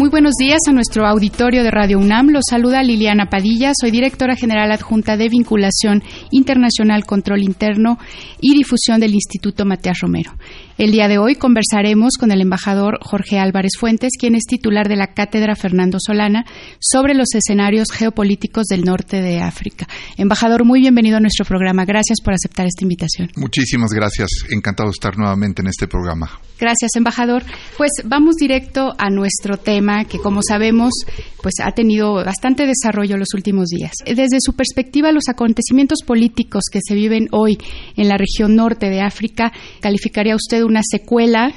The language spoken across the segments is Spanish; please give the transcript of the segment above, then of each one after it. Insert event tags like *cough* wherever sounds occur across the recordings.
Muy buenos días a nuestro auditorio de Radio UNAM. Los saluda Liliana Padilla. Soy directora general adjunta de Vinculación Internacional, Control Interno y Difusión del Instituto Matías Romero. El día de hoy conversaremos con el embajador Jorge Álvarez Fuentes, quien es titular de la Cátedra Fernando Solana, sobre los escenarios geopolíticos del norte de África. Embajador, muy bienvenido a nuestro programa. Gracias por aceptar esta invitación. Muchísimas gracias. Encantado de estar nuevamente en este programa. Gracias, embajador. Pues vamos directo a nuestro tema, que como sabemos, pues ha tenido bastante desarrollo los últimos días. Desde su perspectiva, los acontecimientos políticos que se viven hoy en la región norte de África, ¿calificaría usted una secuela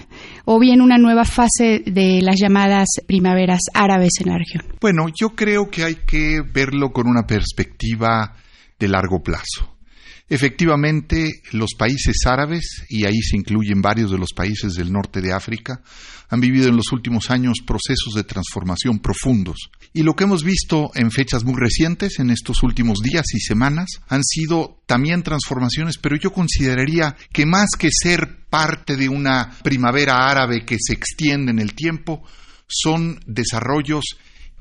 o bien una nueva fase de las llamadas primaveras árabes en la región? Bueno, yo creo que hay que verlo con una perspectiva de largo plazo. Efectivamente, los países árabes, y ahí se incluyen varios de los países del norte de África, han vivido en los últimos años procesos de transformación profundos. Y lo que hemos visto en fechas muy recientes, en estos últimos días y semanas, han sido también transformaciones, pero yo consideraría que más que ser parte de una primavera árabe que se extiende en el tiempo, son desarrollos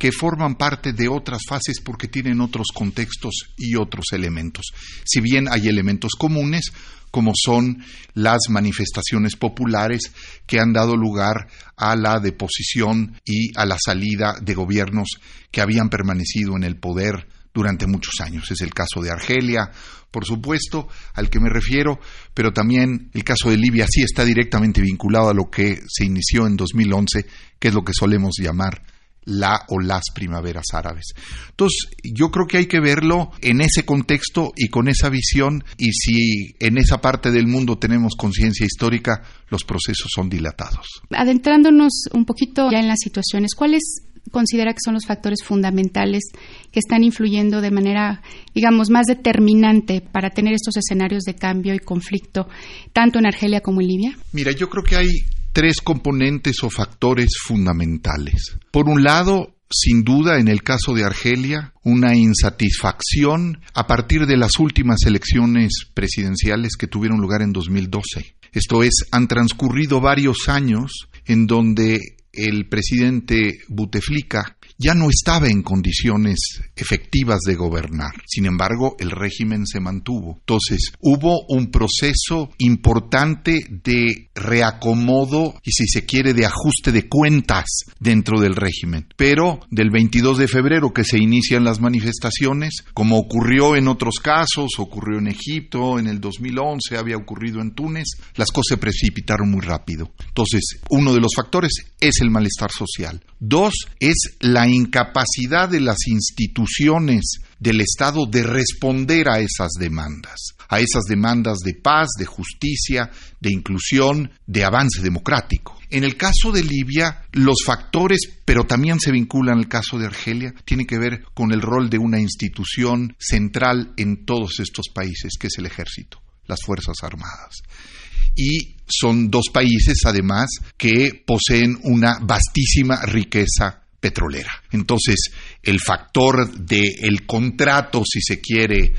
que forman parte de otras fases porque tienen otros contextos y otros elementos. Si bien hay elementos comunes, como son las manifestaciones populares que han dado lugar a la deposición y a la salida de gobiernos que habían permanecido en el poder durante muchos años. Es el caso de Argelia, por supuesto, al que me refiero, pero también el caso de Libia sí está directamente vinculado a lo que se inició en 2011, que es lo que solemos llamar la o las primaveras árabes. Entonces, yo creo que hay que verlo en ese contexto y con esa visión, y si en esa parte del mundo tenemos conciencia histórica, los procesos son dilatados. Adentrándonos un poquito ya en las situaciones, ¿cuáles considera que son los factores fundamentales que están influyendo de manera, digamos, más determinante para tener estos escenarios de cambio y conflicto, tanto en Argelia como en Libia? Mira, yo creo que hay tres componentes o factores fundamentales. Por un lado, sin duda, en el caso de Argelia, una insatisfacción a partir de las últimas elecciones presidenciales que tuvieron lugar en 2012. Esto es, han transcurrido varios años en donde el presidente Buteflika ya no estaba en condiciones efectivas de gobernar. Sin embargo, el régimen se mantuvo. Entonces, hubo un proceso importante de reacomodo y, si se quiere, de ajuste de cuentas dentro del régimen. Pero del 22 de febrero que se inician las manifestaciones, como ocurrió en otros casos, ocurrió en Egipto, en el 2011, había ocurrido en Túnez, las cosas se precipitaron muy rápido. Entonces, uno de los factores es el malestar social. Dos, es la incapacidad de las instituciones del Estado de responder a esas demandas, a esas demandas de paz, de justicia, de inclusión, de avance democrático. En el caso de Libia, los factores, pero también se vinculan al caso de Argelia, tienen que ver con el rol de una institución central en todos estos países, que es el ejército, las Fuerzas Armadas y son dos países además que poseen una vastísima riqueza petrolera. Entonces, el factor del contrato, si se quiere,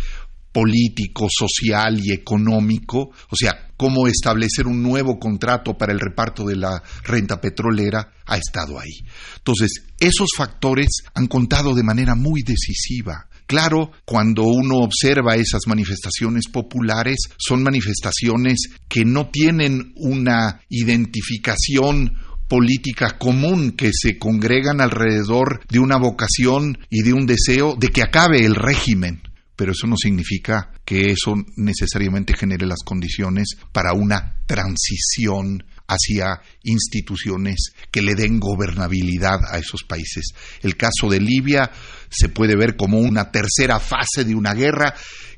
político, social y económico, o sea, cómo establecer un nuevo contrato para el reparto de la renta petrolera, ha estado ahí. Entonces, esos factores han contado de manera muy decisiva. Claro, cuando uno observa esas manifestaciones populares, son manifestaciones que no tienen una identificación política común que se congregan alrededor de una vocación y de un deseo de que acabe el régimen. Pero eso no significa que eso necesariamente genere las condiciones para una transición hacia instituciones que le den gobernabilidad a esos países. El caso de Libia se puede ver como una tercera fase de una guerra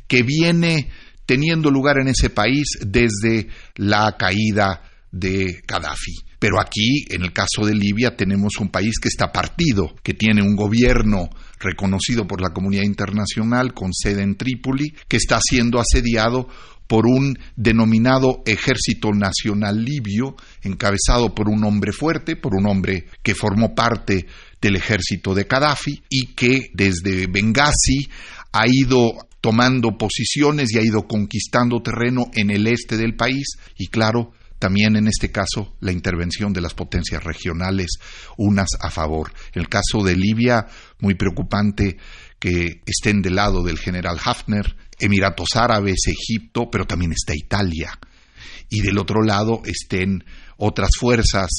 que viene teniendo lugar en ese país desde la caída de Gaddafi Pero aquí, en el caso de Libia, tenemos un país que está partido, que tiene un gobierno reconocido por la comunidad internacional con sede en Trípoli, que está siendo asediado por un denominado Ejército Nacional Libio, encabezado por un hombre fuerte, por un hombre que formó parte del ejército de Gaddafi y que desde Benghazi ha ido tomando posiciones y ha ido conquistando terreno en el este del país. Y claro, también en este caso la intervención de las potencias regionales, unas a favor. En el caso de Libia, muy preocupante que estén del lado del general Hafner, Emiratos Árabes, Egipto, pero también está Italia. Y del otro lado estén otras fuerzas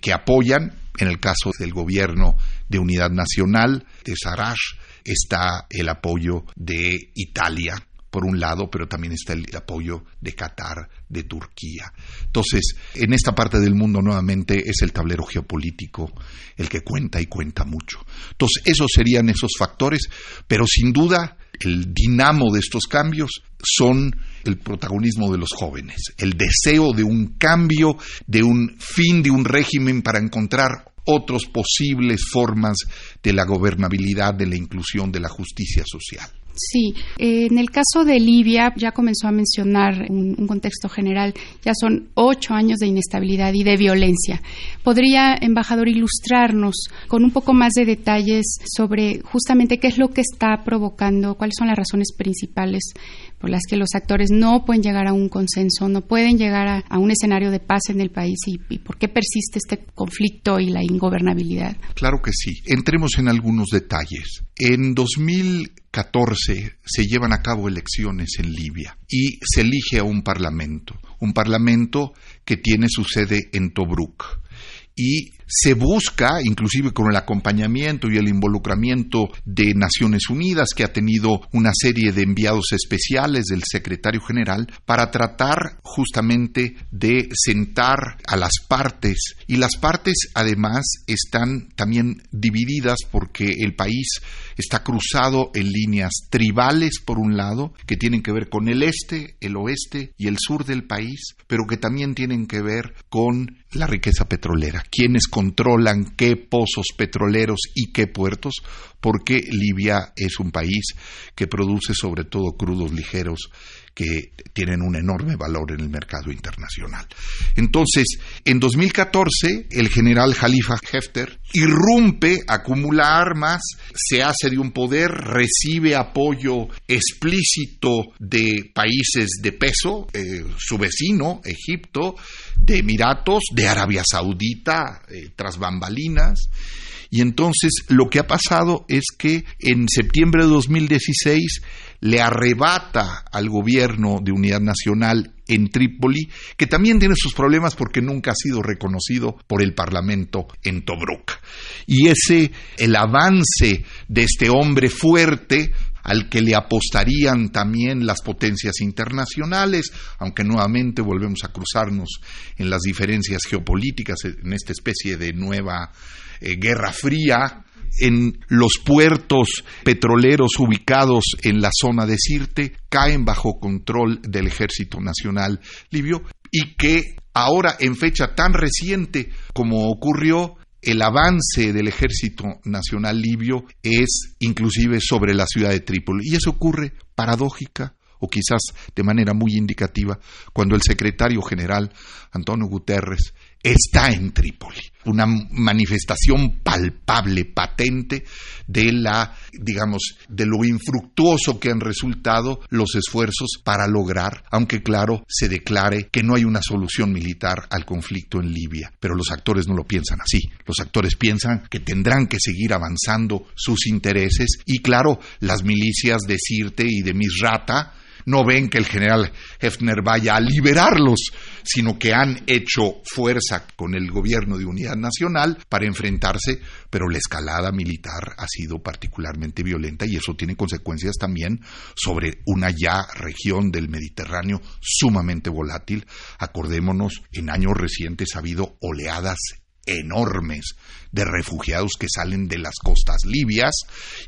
que apoyan, en el caso del gobierno de unidad nacional de Sarraj, está el apoyo de Italia, por un lado, pero también está el apoyo de Qatar, de Turquía. Entonces, en esta parte del mundo nuevamente es el tablero geopolítico el que cuenta y cuenta mucho. Entonces, esos serían esos factores, pero sin duda el dinamo de estos cambios son el protagonismo de los jóvenes, el deseo de un cambio, de un fin de un régimen para encontrar otras posibles formas de la gobernabilidad, de la inclusión, de la justicia social. Sí, eh, en el caso de Libia, ya comenzó a mencionar un, un, contexto general, ya son ocho años de inestabilidad y de violencia. ¿Podría, embajador, ilustrarnos con un poco más de detalles sobre justamente qué es lo que está provocando, cuáles son las razones principales por las que los actores no pueden llegar a un consenso, no pueden llegar a, un escenario de paz en el país y, por qué persiste este conflicto y la ingobernabilidad? Claro que sí. Entremos en algunos detalles. En 2014 se llevan a cabo elecciones en Libia y se elige a un parlamento, un parlamento que tiene su sede en Tobruk. Y se busca, inclusive con el acompañamiento y el involucramiento de Naciones Unidas, que ha tenido una serie de enviados especiales del secretario general, para tratar justamente de sentar a las partes. Y las partes además están también divididas porque el país está cruzado en líneas tribales, por un lado, que tienen que ver con el este, el oeste y el sur del país, pero que también tienen que ver con la riqueza petrolera. ¿Quiénes controlan qué pozos petroleros y qué puertos? Porque Libia es un país que produce sobre todo crudos ligeros que tienen un enorme valor en el mercado internacional. Entonces, en 2014, el general Jalifa Hefter irrumpe, acumula armas, se hace de un poder, recibe apoyo explícito de países de peso, eh, su vecino, Egipto, de Emiratos, de Arabia Saudita, eh, tras bambalinas. Y entonces lo que ha pasado es que en septiembre de 2016 le arrebata al gobierno de unidad nacional en Trípoli, que también tiene sus problemas porque nunca ha sido reconocido por el Parlamento en Tobruk. Y ese, el avance de este hombre fuerte, al que le apostarían también las potencias internacionales, aunque nuevamente volvemos a cruzarnos en las diferencias geopolíticas, en esta especie de nueva eh, guerra fría, en los puertos petroleros ubicados en la zona de Sirte caen bajo control del Ejército Nacional Libio y que ahora en fecha tan reciente como ocurrió el avance del Ejército Nacional Libio es inclusive sobre la ciudad de Trípoli. Y eso ocurre paradójica o quizás de manera muy indicativa cuando el secretario general Antonio Guterres está en Trípoli, una manifestación palpable, patente de la, digamos, de lo infructuoso que han resultado los esfuerzos para lograr, aunque claro, se declare que no hay una solución militar al conflicto en Libia. Pero los actores no lo piensan así. Los actores piensan que tendrán que seguir avanzando sus intereses y claro, las milicias de Sirte y de Misrata no ven que el general Hefner vaya a liberarlos, sino que han hecho fuerza con el gobierno de unidad nacional para enfrentarse, pero la escalada militar ha sido particularmente violenta y eso tiene consecuencias también sobre una ya región del Mediterráneo sumamente volátil. Acordémonos, en años recientes ha habido oleadas enormes de refugiados que salen de las costas libias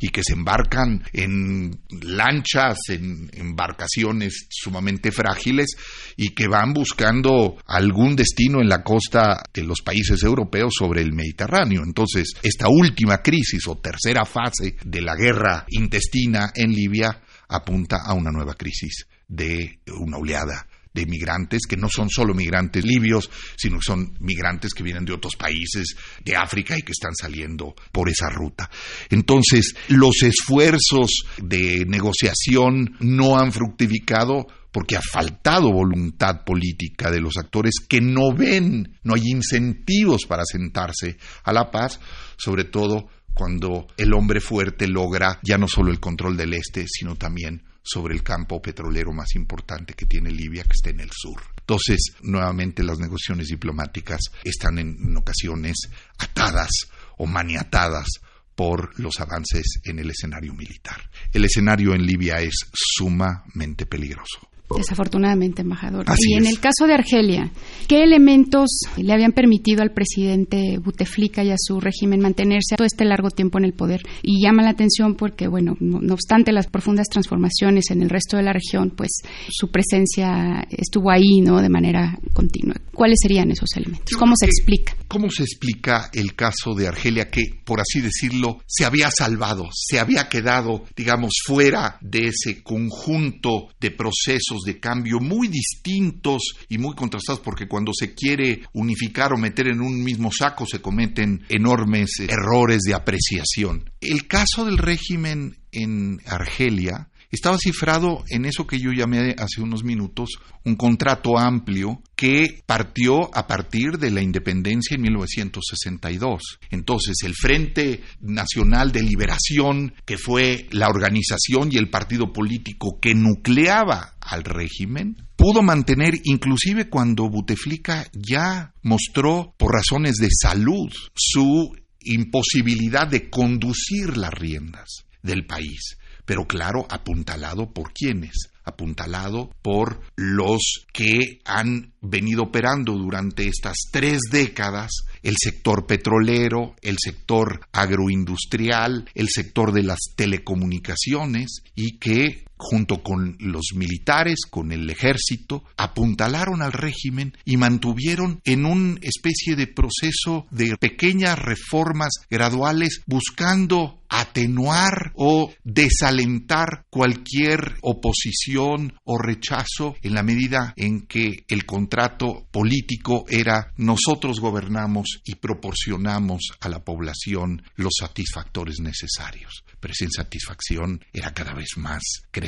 y que se embarcan en lanchas, en embarcaciones sumamente frágiles y que van buscando algún destino en la costa de los países europeos sobre el Mediterráneo. Entonces, esta última crisis o tercera fase de la guerra intestina en Libia apunta a una nueva crisis de una oleada de migrantes que no son solo migrantes libios, sino que son migrantes que vienen de otros países de África y que están saliendo por esa ruta. Entonces, los esfuerzos de negociación no han fructificado porque ha faltado voluntad política de los actores que no ven, no hay incentivos para sentarse a la paz, sobre todo cuando el hombre fuerte logra ya no solo el control del este, sino también sobre el campo petrolero más importante que tiene Libia, que está en el sur. Entonces, nuevamente las negociaciones diplomáticas están en, ocasiones atadas o maniatadas por los avances en el escenario militar. El escenario en Libia es sumamente peligroso. Desafortunadamente, embajador. y en el caso de Argelia, ¿qué elementos le habían permitido al presidente Buteflika y a su régimen mantenerse todo este largo tiempo en el poder? Y llama la atención porque, bueno, no, obstante las profundas transformaciones en el resto de la región, pues su presencia estuvo ahí, ¿no? De manera continua. ¿Cuáles serían esos elementos? ¿Cómo se explica? ¿Cómo se explica el caso de Argelia que, por así decirlo, se había salvado, se había quedado, digamos, fuera de ese conjunto de procesos de cambio muy distintos y muy contrastados, porque cuando se quiere unificar o meter en un mismo saco se cometen enormes errores de apreciación. El caso del régimen en Argelia estaba cifrado en eso que yo llamé hace unos minutos un contrato amplio que partió a partir de la independencia en 1962. Entonces, el Frente Nacional de Liberación, que fue la organización y el partido político que nucleaba al régimen, pudo mantener, inclusive cuando Buteflika ya mostró, por razones de salud, su imposibilidad de conducir las riendas del país. Pero claro, apuntalado por quienes, apuntalado por los que han venido operando durante estas tres décadas el sector petrolero, el sector agroindustrial, el sector de las telecomunicaciones y que junto con los militares, con el ejército, apuntalaron al régimen y mantuvieron en una especie de proceso de pequeñas reformas graduales buscando atenuar o desalentar cualquier oposición o rechazo en la medida en que el contrato político era nosotros gobernamos y proporcionamos a la población los satisfactores necesarios. Pero esa insatisfacción era cada vez más creciente.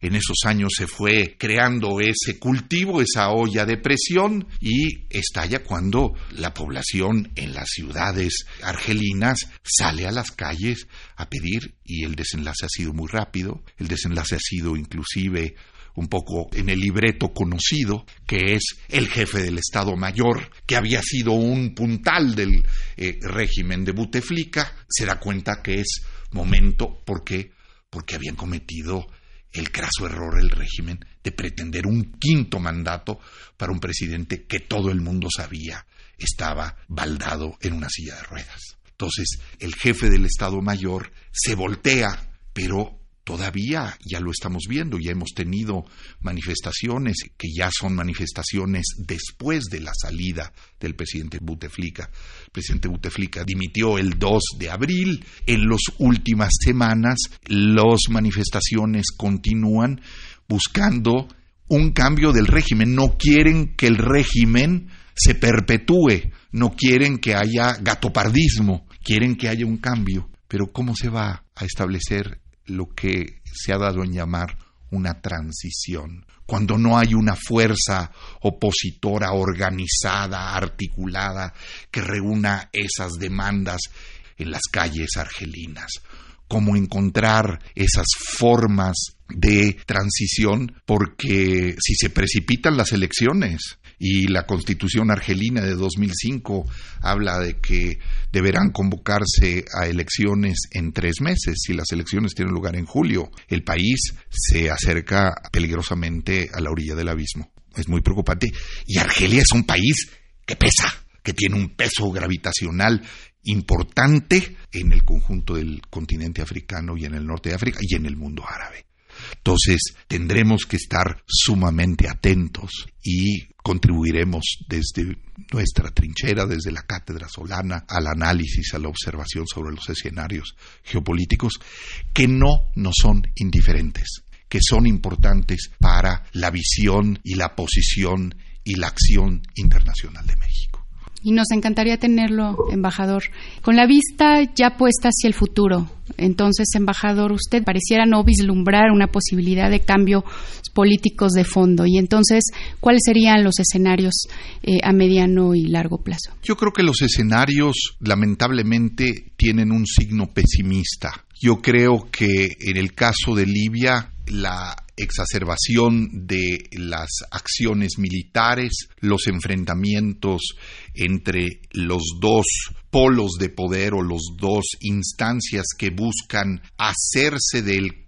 En esos años se fue creando ese cultivo, esa olla de presión y estalla cuando la población en las ciudades argelinas sale a las calles a pedir y el desenlace ha sido muy rápido. El desenlace ha sido inclusive un poco en el libreto conocido, que es el jefe del Estado Mayor, que había sido un puntal del eh, régimen de Buteflika, se da cuenta que es momento porque porque habían cometido el craso error el régimen de pretender un quinto mandato para un presidente que todo el mundo sabía estaba baldado en una silla de ruedas. Entonces, el jefe del Estado Mayor se voltea, pero todavía ya lo estamos viendo, ya hemos tenido manifestaciones que ya son manifestaciones después de la salida del presidente Buteflika. El presidente Buteflika dimitió el 2 de abril. En las últimas semanas las manifestaciones continúan buscando un cambio del régimen. No quieren que el régimen se perpetúe, no quieren que haya gatopardismo, quieren que haya un cambio. Pero ¿cómo se va a establecer lo que se ha dado en llamar una transición, cuando no hay una fuerza opositora organizada, articulada, que reúna esas demandas en las calles argelinas. Cómo encontrar esas formas de transición, porque si se precipitan las elecciones, y la constitución argelina de 2005 habla de que deberán convocarse a elecciones en tres meses. Si las elecciones tienen lugar en julio, el país se acerca peligrosamente a la orilla del abismo. Es muy preocupante. Y Argelia es un país que pesa que tiene un peso gravitacional importante en el conjunto del continente africano y en el norte de África y en el mundo árabe. Entonces tendremos que estar sumamente atentos y contribuiremos desde nuestra trinchera, desde la cátedra solana, al análisis, a la observación sobre los escenarios geopolíticos, que no nos son indiferentes, que son importantes para la visión y la posición y la acción internacional de México y nos encantaría tenerlo, embajador, con la vista ya puesta hacia el futuro. Entonces, embajador, usted pareciera no vislumbrar una posibilidad de cambios políticos de fondo. Y entonces, ¿cuáles serían los escenarios eh, a mediano y largo plazo? Yo creo que los escenarios, lamentablemente, tienen un signo pesimista. Yo creo que en el caso de Libia, la exacerbación de las acciones militares, los enfrentamientos entre los dos polos de poder o los dos instancias que buscan hacerse del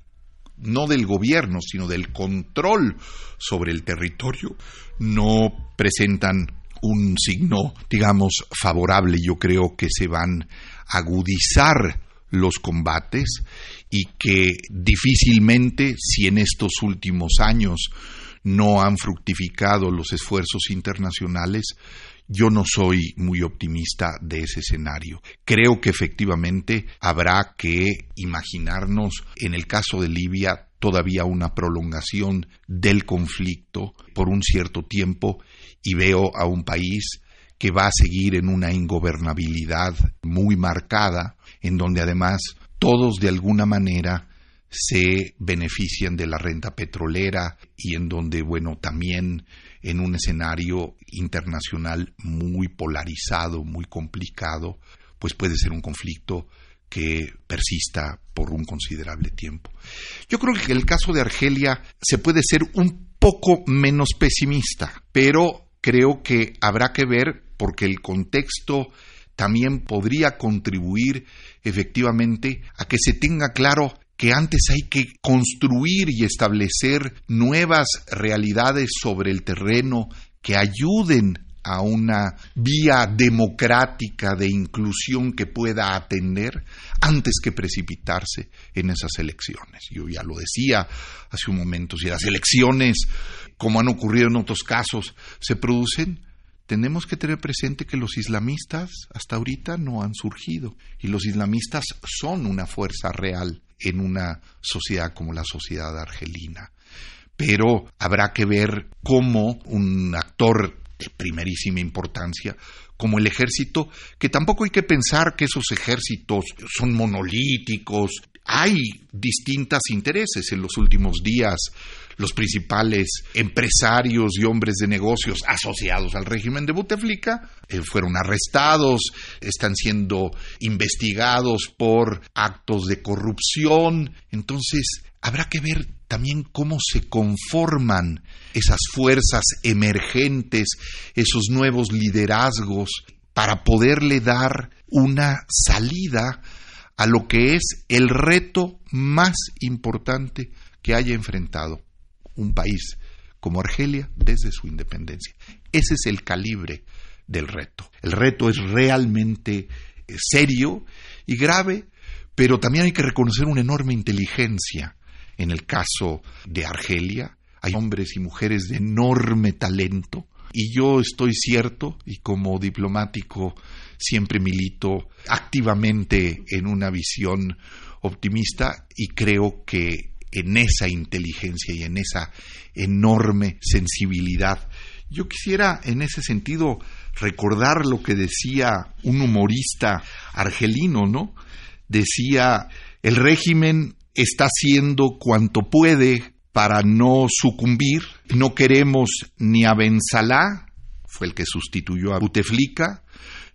no del gobierno, sino del control sobre el territorio, no presentan un signo, digamos, favorable. Yo creo que se van a agudizar los combates y que difícilmente, si en estos últimos años no han fructificado los esfuerzos internacionales, yo no soy muy optimista de ese escenario. Creo que efectivamente habrá que imaginarnos, en el caso de Libia, todavía una prolongación del conflicto por un cierto tiempo y veo a un país que va a seguir en una ingobernabilidad muy marcada, en donde además todos de alguna manera se benefician de la renta petrolera y en donde, bueno, también en un escenario internacional muy polarizado, muy complicado, pues puede ser un conflicto que persista por un considerable tiempo. Yo creo que el caso de Argelia se puede ser un poco menos pesimista, pero creo que habrá que ver porque el contexto también podría contribuir efectivamente a que se tenga claro que antes hay que construir y establecer nuevas realidades sobre el terreno que ayuden a una vía democrática de inclusión que pueda atender antes que precipitarse en esas elecciones. Yo ya lo decía hace un momento, si las elecciones, como han ocurrido en otros casos, se producen, tenemos que tener presente que los islamistas hasta ahorita no han surgido y los islamistas son una fuerza real en una sociedad como la sociedad argelina. Pero habrá que ver cómo un actor de primerísima importancia como el ejército, que tampoco hay que pensar que esos ejércitos son monolíticos, hay distintos intereses en los últimos días los principales empresarios y hombres de negocios asociados al régimen de Buteflika eh, fueron arrestados, están siendo investigados por actos de corrupción. Entonces, habrá que ver también cómo se conforman esas fuerzas emergentes, esos nuevos liderazgos, para poderle dar una salida a lo que es el reto más importante que haya enfrentado un país como Argelia desde su independencia. Ese es el calibre del reto. El reto es realmente eh, serio y grave, pero también hay que reconocer una enorme inteligencia. En el caso de Argelia, hay hombres y mujeres de enorme talento, y yo estoy cierto, y como diplomático siempre milito activamente en una visión optimista, y creo que en esa inteligencia y en esa enorme sensibilidad. Yo quisiera en ese sentido recordar lo que decía un humorista argelino, ¿no? Decía, el régimen está haciendo cuanto puede para no sucumbir, no queremos ni a Ben Salah, fue el que sustituyó a Buteflika,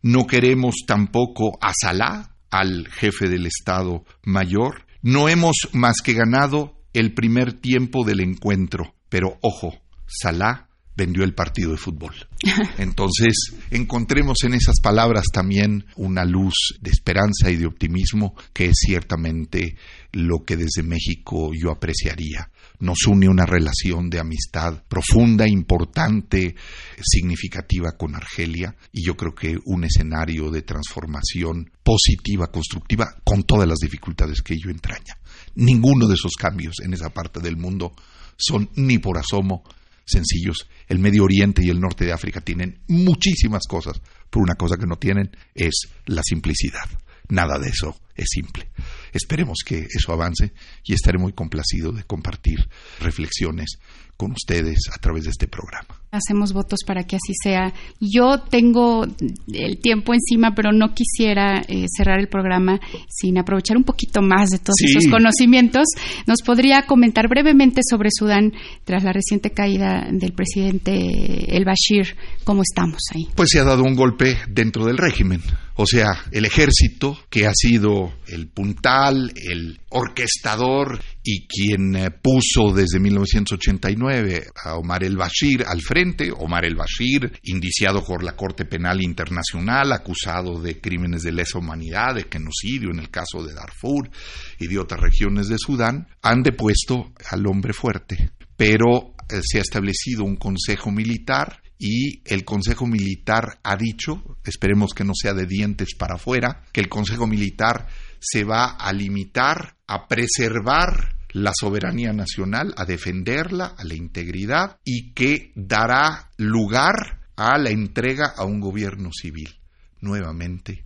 no queremos tampoco a Salah, al jefe del Estado Mayor, no hemos más que ganado el primer tiempo del encuentro, pero ojo, Salah vendió el partido de fútbol. *laughs* Entonces, encontremos en esas palabras también una luz de esperanza y de optimismo que es ciertamente lo que desde México yo apreciaría. Nos une una relación de amistad profunda, importante, significativa con Argelia y yo creo que un escenario de transformación positiva, constructiva, con todas las dificultades que ello entraña. Ninguno de esos cambios en esa parte del mundo son ni por asomo sencillos. El Medio Oriente y el norte de África tienen muchísimas cosas, pero una cosa que no tienen es la simplicidad. Nada de eso es simple. Esperemos que eso avance y estaré muy complacido de compartir reflexiones con ustedes a través de este programa. Hacemos votos para que así sea. Yo tengo el tiempo encima, pero no quisiera eh, cerrar el programa sin aprovechar un poquito más de todos esos conocimientos. ¿Nos podría comentar brevemente sobre Sudán tras la reciente caída del presidente El Bashir? ¿Cómo estamos ahí? Pues se ha dado un golpe dentro del régimen. O sea, el ejército, que ha sido el puntal, el orquestador y quien eh, puso desde 1989 a Omar el Bashir al frente, Omar el Bashir, indiciado por la Corte Penal Internacional, acusado de crímenes de lesa humanidad, de genocidio en el caso de Darfur y de otras regiones de Sudán, han depuesto al hombre fuerte. Pero eh, se ha establecido un consejo militar y el Consejo Militar ha dicho, esperemos que no sea de dientes para afuera, que el Consejo Militar se va a limitar a preservar la soberanía nacional, a defenderla, a la integridad y que dará lugar a la entrega a un gobierno civil. Nuevamente,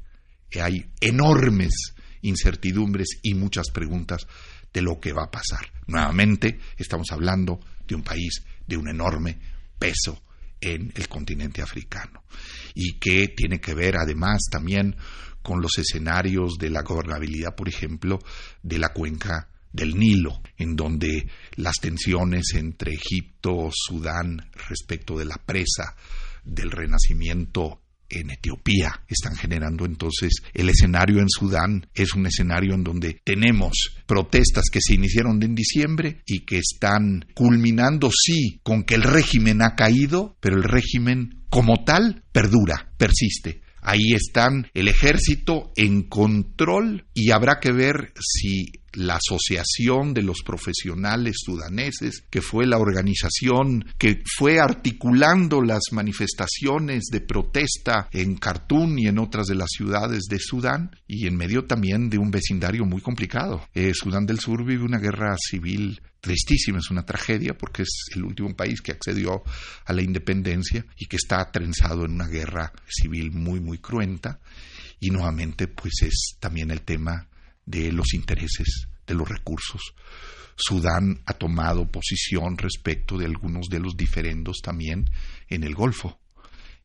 hay enormes incertidumbres y muchas preguntas de lo que va a pasar. Nuevamente, estamos hablando de un país de un enorme peso en el continente africano. Y que tiene que ver además también con los escenarios de la gobernabilidad, por ejemplo, de la cuenca del Nilo, en donde las tensiones entre Egipto, Sudán respecto de la presa del renacimiento en Etiopía están generando entonces el escenario en Sudán es un escenario en donde tenemos protestas que se iniciaron en diciembre y que están culminando sí con que el régimen ha caído, pero el régimen como tal perdura, persiste. Ahí están el ejército en control y habrá que ver si la Asociación de los Profesionales Sudaneses, que fue la organización que fue articulando las manifestaciones de protesta en Khartoum y en otras de las ciudades de Sudán, y en medio también de un vecindario muy complicado. Eh, Sudán del Sur vive una guerra civil tristísima, es una tragedia porque es el último país que accedió a la independencia y que está trenzado en una guerra civil muy, muy cruenta. Y nuevamente, pues es también el tema de los intereses, de los recursos. Sudán ha tomado posición respecto de algunos de los diferendos también en el Golfo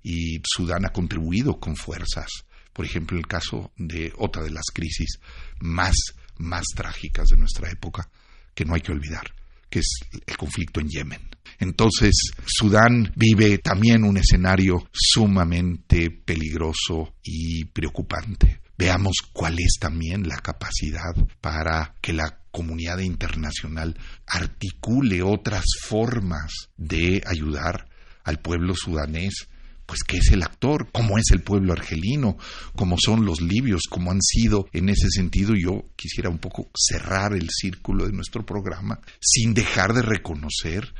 y Sudán ha contribuido con fuerzas. Por ejemplo, en el caso de otra de las crisis más, más trágicas de nuestra época, que no hay que olvidar, que es el conflicto en Yemen. Entonces, Sudán vive también un escenario sumamente peligroso y preocupante veamos cuál es también la capacidad para que la comunidad internacional articule otras formas de ayudar al pueblo sudanés pues que es el actor, cómo es el pueblo argelino, cómo son los libios, cómo han sido en ese sentido. Yo quisiera un poco cerrar el círculo de nuestro programa sin dejar de reconocer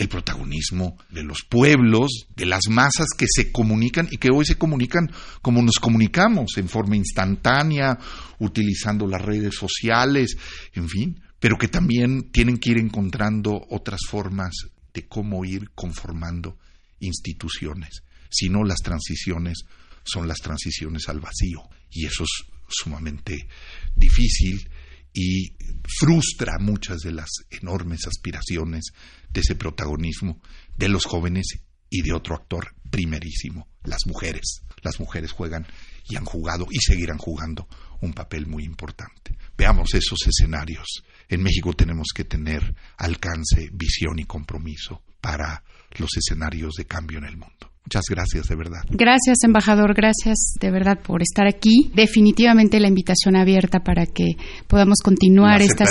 el protagonismo de los pueblos, de las masas que se comunican y que hoy se comunican como nos comunicamos, en forma instantánea, utilizando las redes sociales, en fin, pero que también tienen que ir encontrando otras formas de cómo ir conformando instituciones. Si no, las transiciones son las transiciones al vacío y eso es sumamente difícil y frustra muchas de las enormes aspiraciones de ese protagonismo de los jóvenes y de otro actor primerísimo, las mujeres. Las mujeres juegan y han jugado y seguirán jugando un papel muy importante. Veamos esos escenarios. En México tenemos que tener alcance, visión y compromiso para los escenarios de cambio en el mundo. Muchas gracias, de verdad. Gracias, embajador. Gracias, de verdad, por estar aquí. Definitivamente la invitación abierta para que podamos continuar estas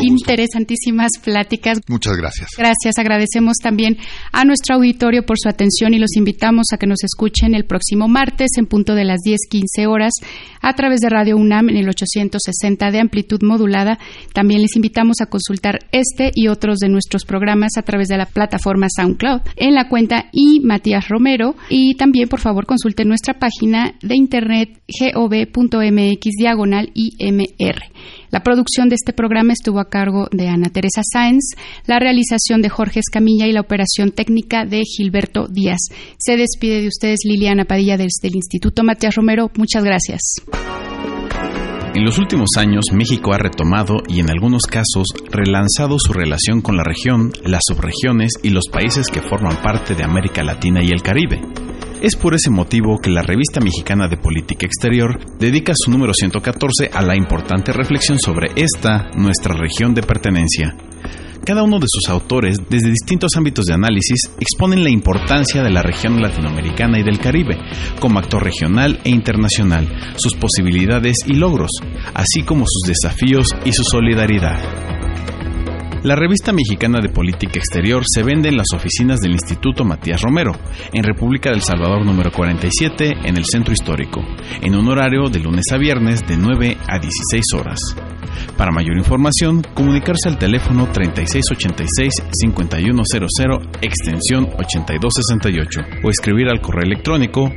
interesantísimas pláticas. Muchas gracias. Gracias. Agradecemos también a nuestro auditorio por su atención y los invitamos a que nos escuchen el próximo martes en punto de las 10:15 horas a través de Radio UNAM en el 860 de amplitud modulada. También les invitamos a consultar este y otros de nuestros programas a través de la plataforma SoundCloud en la cuenta y Matías Y también por favor consulten nuestra página de internet gov.mx diagonal IMR. La producción de este programa estuvo a cargo de Ana Teresa Sáenz, la realización de Jorge Escamilla y la operación técnica de Gilberto Díaz. Se despide de ustedes Liliana Padilla desde el Instituto Matías Romero. Muchas gracias. En los últimos años, México ha retomado y en algunos casos relanzado su relación con la región, las subregiones y los países que forman parte de América Latina y el Caribe. Es por ese motivo que la revista mexicana de política exterior dedica su número 114 a la importante reflexión sobre esta, nuestra región de pertenencia. Cada uno de sus autores, desde distintos ámbitos de análisis, exponen la importancia de la región latinoamericana y del Caribe, como actor regional e internacional, sus posibilidades y logros, así como sus desafíos y su solidaridad. La revista mexicana de política exterior se vende en las oficinas del Instituto Matías Romero, en República del Salvador número 47, en el Centro Histórico, en un horario de lunes a viernes de 9 a 16 horas. Para mayor información, comunicarse al teléfono 3686-5100 extensión 8268 o escribir al correo electrónico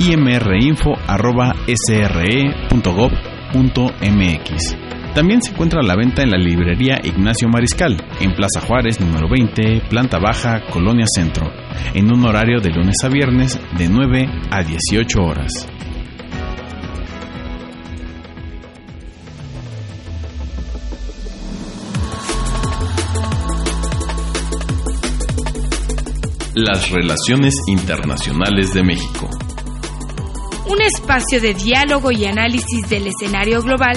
imrinfo.sre.gov.mx. También se encuentra a la venta en la librería Ignacio Mariscal, en Plaza Juárez número 20, planta baja, Colonia Centro, en un horario de lunes a viernes de 9 a 18 horas. Las relaciones internacionales de México. Un espacio de diálogo y análisis del escenario global